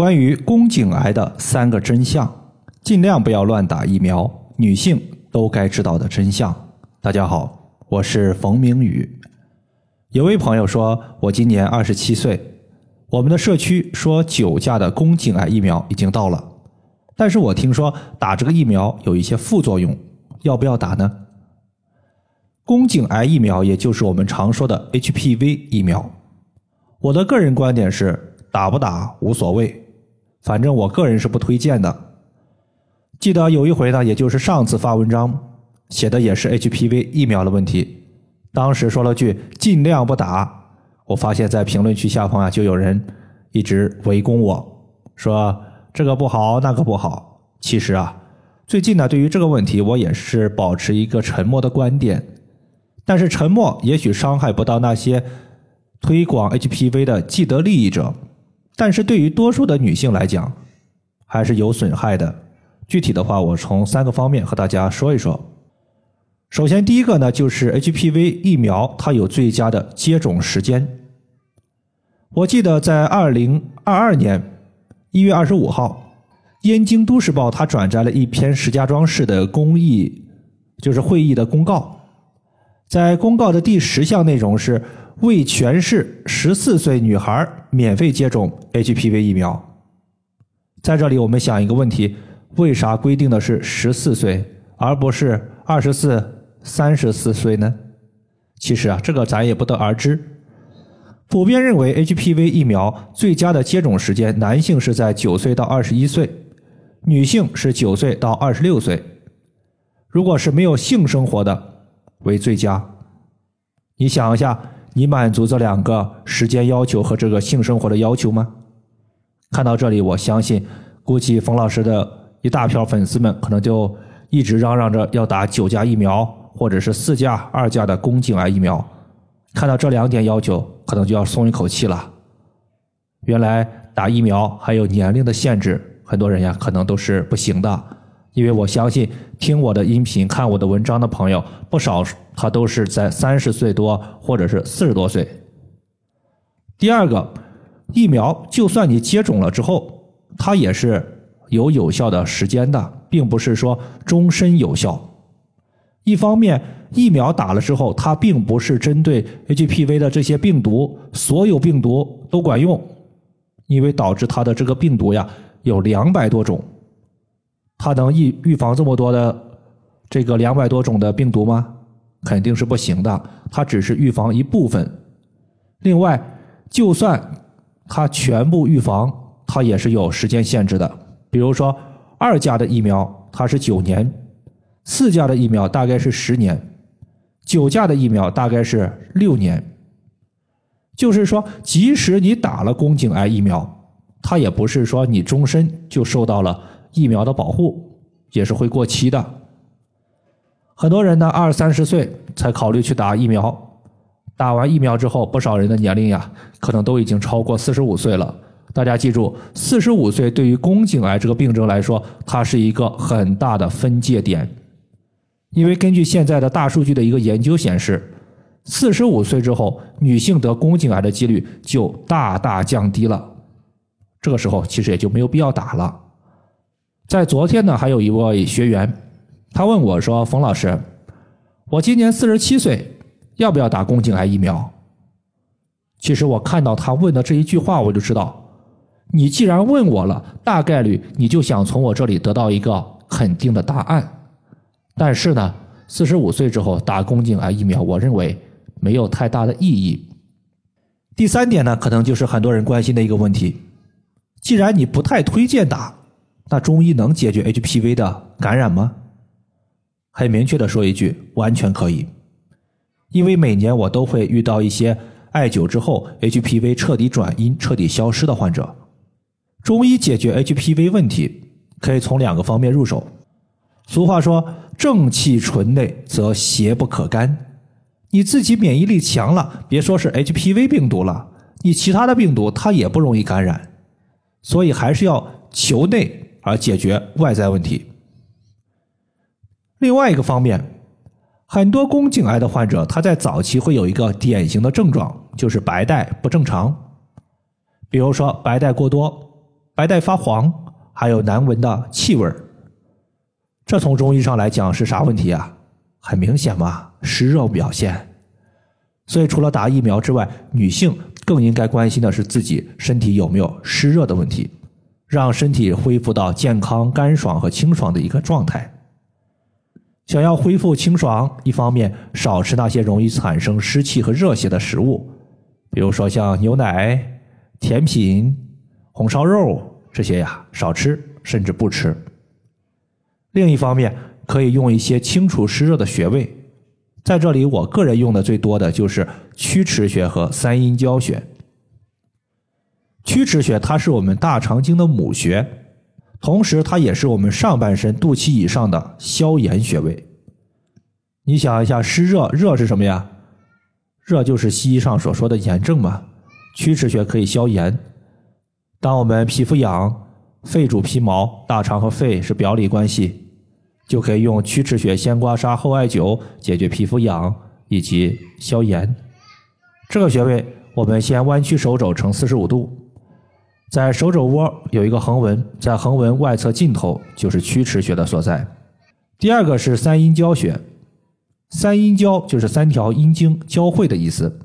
关于宫颈癌的三个真相，尽量不要乱打疫苗，女性都该知道的真相。大家好，我是冯明宇。有位朋友说，我今年二十七岁，我们的社区说九价的宫颈癌疫苗已经到了，但是我听说打这个疫苗有一些副作用，要不要打呢？宫颈癌疫苗也就是我们常说的 HPV 疫苗，我的个人观点是打不打无所谓。反正我个人是不推荐的。记得有一回呢，也就是上次发文章写的也是 HPV 疫苗的问题，当时说了句尽量不打。我发现，在评论区下方啊，就有人一直围攻我说这个不好，那个不好。其实啊，最近呢，对于这个问题，我也是保持一个沉默的观点。但是沉默也许伤害不到那些推广 HPV 的既得利益者。但是对于多数的女性来讲，还是有损害的。具体的话，我从三个方面和大家说一说。首先，第一个呢，就是 HPV 疫苗它有最佳的接种时间。我记得在二零二二年一月二十五号，《燕京都市报》它转载了一篇石家庄市的公益，就是会议的公告。在公告的第十项内容是。为全市十四岁女孩免费接种 HPV 疫苗。在这里，我们想一个问题：为啥规定的是十四岁，而不是二十四、三十四岁呢？其实啊，这个咱也不得而知。普遍认为，HPV 疫苗最佳的接种时间，男性是在九岁到二十一岁，女性是九岁到二十六岁。如果是没有性生活的，为最佳。你想一下。你满足这两个时间要求和这个性生活的要求吗？看到这里，我相信，估计冯老师的一大票粉丝们可能就一直嚷嚷着要打九价疫苗，或者是四价、二价的宫颈癌疫苗。看到这两点要求，可能就要松一口气了。原来打疫苗还有年龄的限制，很多人呀可能都是不行的。因为我相信听我的音频、看我的文章的朋友不少，他都是在三十岁多或者是四十多岁。第二个，疫苗就算你接种了之后，它也是有有效的时间的，并不是说终身有效。一方面，疫苗打了之后，它并不是针对 HPV 的这些病毒，所有病毒都管用，因为导致它的这个病毒呀有两百多种。它能预预防这么多的这个两百多种的病毒吗？肯定是不行的。它只是预防一部分。另外，就算它全部预防，它也是有时间限制的。比如说，二价的疫苗它是九年，四价的疫苗大概是十年，九价的疫苗大概是六年。就是说，即使你打了宫颈癌疫苗，它也不是说你终身就受到了。疫苗的保护也是会过期的，很多人呢二三十岁才考虑去打疫苗，打完疫苗之后，不少人的年龄呀，可能都已经超过四十五岁了。大家记住，四十五岁对于宫颈癌这个病症来说，它是一个很大的分界点，因为根据现在的大数据的一个研究显示，四十五岁之后，女性得宫颈癌的几率就大大降低了。这个时候，其实也就没有必要打了。在昨天呢，还有一位学员，他问我说：“冯老师，我今年四十七岁，要不要打宫颈癌疫苗？”其实我看到他问的这一句话，我就知道，你既然问我了，大概率你就想从我这里得到一个肯定的答案。但是呢，四十五岁之后打宫颈癌疫苗，我认为没有太大的意义。第三点呢，可能就是很多人关心的一个问题：既然你不太推荐打。那中医能解决 HPV 的感染吗？很明确的说一句，完全可以。因为每年我都会遇到一些艾灸之后 HPV 彻底转阴、彻底消失的患者。中医解决 HPV 问题，可以从两个方面入手。俗话说，正气纯内则邪不可干。你自己免疫力强了，别说是 HPV 病毒了，你其他的病毒它也不容易感染。所以还是要求内。而解决外在问题。另外一个方面，很多宫颈癌的患者，他在早期会有一个典型的症状，就是白带不正常。比如说白带过多、白带发黄，还有难闻的气味这从中医上来讲是啥问题啊？很明显嘛，湿热表现。所以除了打疫苗之外，女性更应该关心的是自己身体有没有湿热的问题，让身体恢复到健康、干爽和清爽的一个状态。想要恢复清爽，一方面少吃那些容易产生湿气和热邪的食物，比如说像牛奶、甜品、红烧肉这些呀，少吃甚至不吃。另一方面，可以用一些清除湿热的穴位，在这里我个人用的最多的就是曲池穴和三阴交穴。曲池穴它是我们大肠经的母穴。同时，它也是我们上半身肚脐以上的消炎穴位。你想一下，湿热热是什么呀？热就是西医上所说的炎症嘛。曲池穴可以消炎。当我们皮肤痒、肺主皮毛，大肠和肺是表里关系，就可以用曲池穴先刮痧后艾灸解决皮肤痒以及消炎。这个穴位，我们先弯曲手肘成四十五度。在手肘窝有一个横纹，在横纹外侧尽头就是曲池穴的所在。第二个是三阴交穴，三阴交就是三条阴经交汇的意思，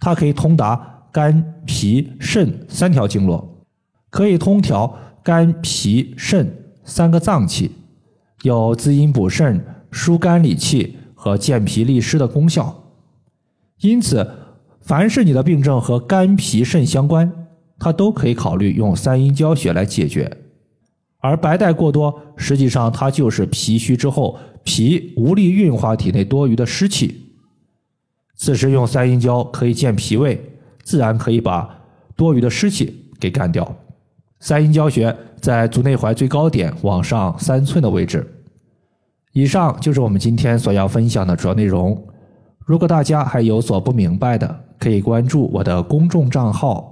它可以通达肝、脾、肾三条经络，可以通调肝、脾、肾三个脏器，有滋阴补肾、疏肝理气和健脾利湿的功效。因此，凡是你的病症和肝、脾、肾相关。它都可以考虑用三阴交穴来解决，而白带过多，实际上它就是脾虚之后，脾无力运化体内多余的湿气。此时用三阴交可以健脾胃，自然可以把多余的湿气给干掉。三阴交穴在足内踝最高点往上三寸的位置。以上就是我们今天所要分享的主要内容。如果大家还有所不明白的，可以关注我的公众账号。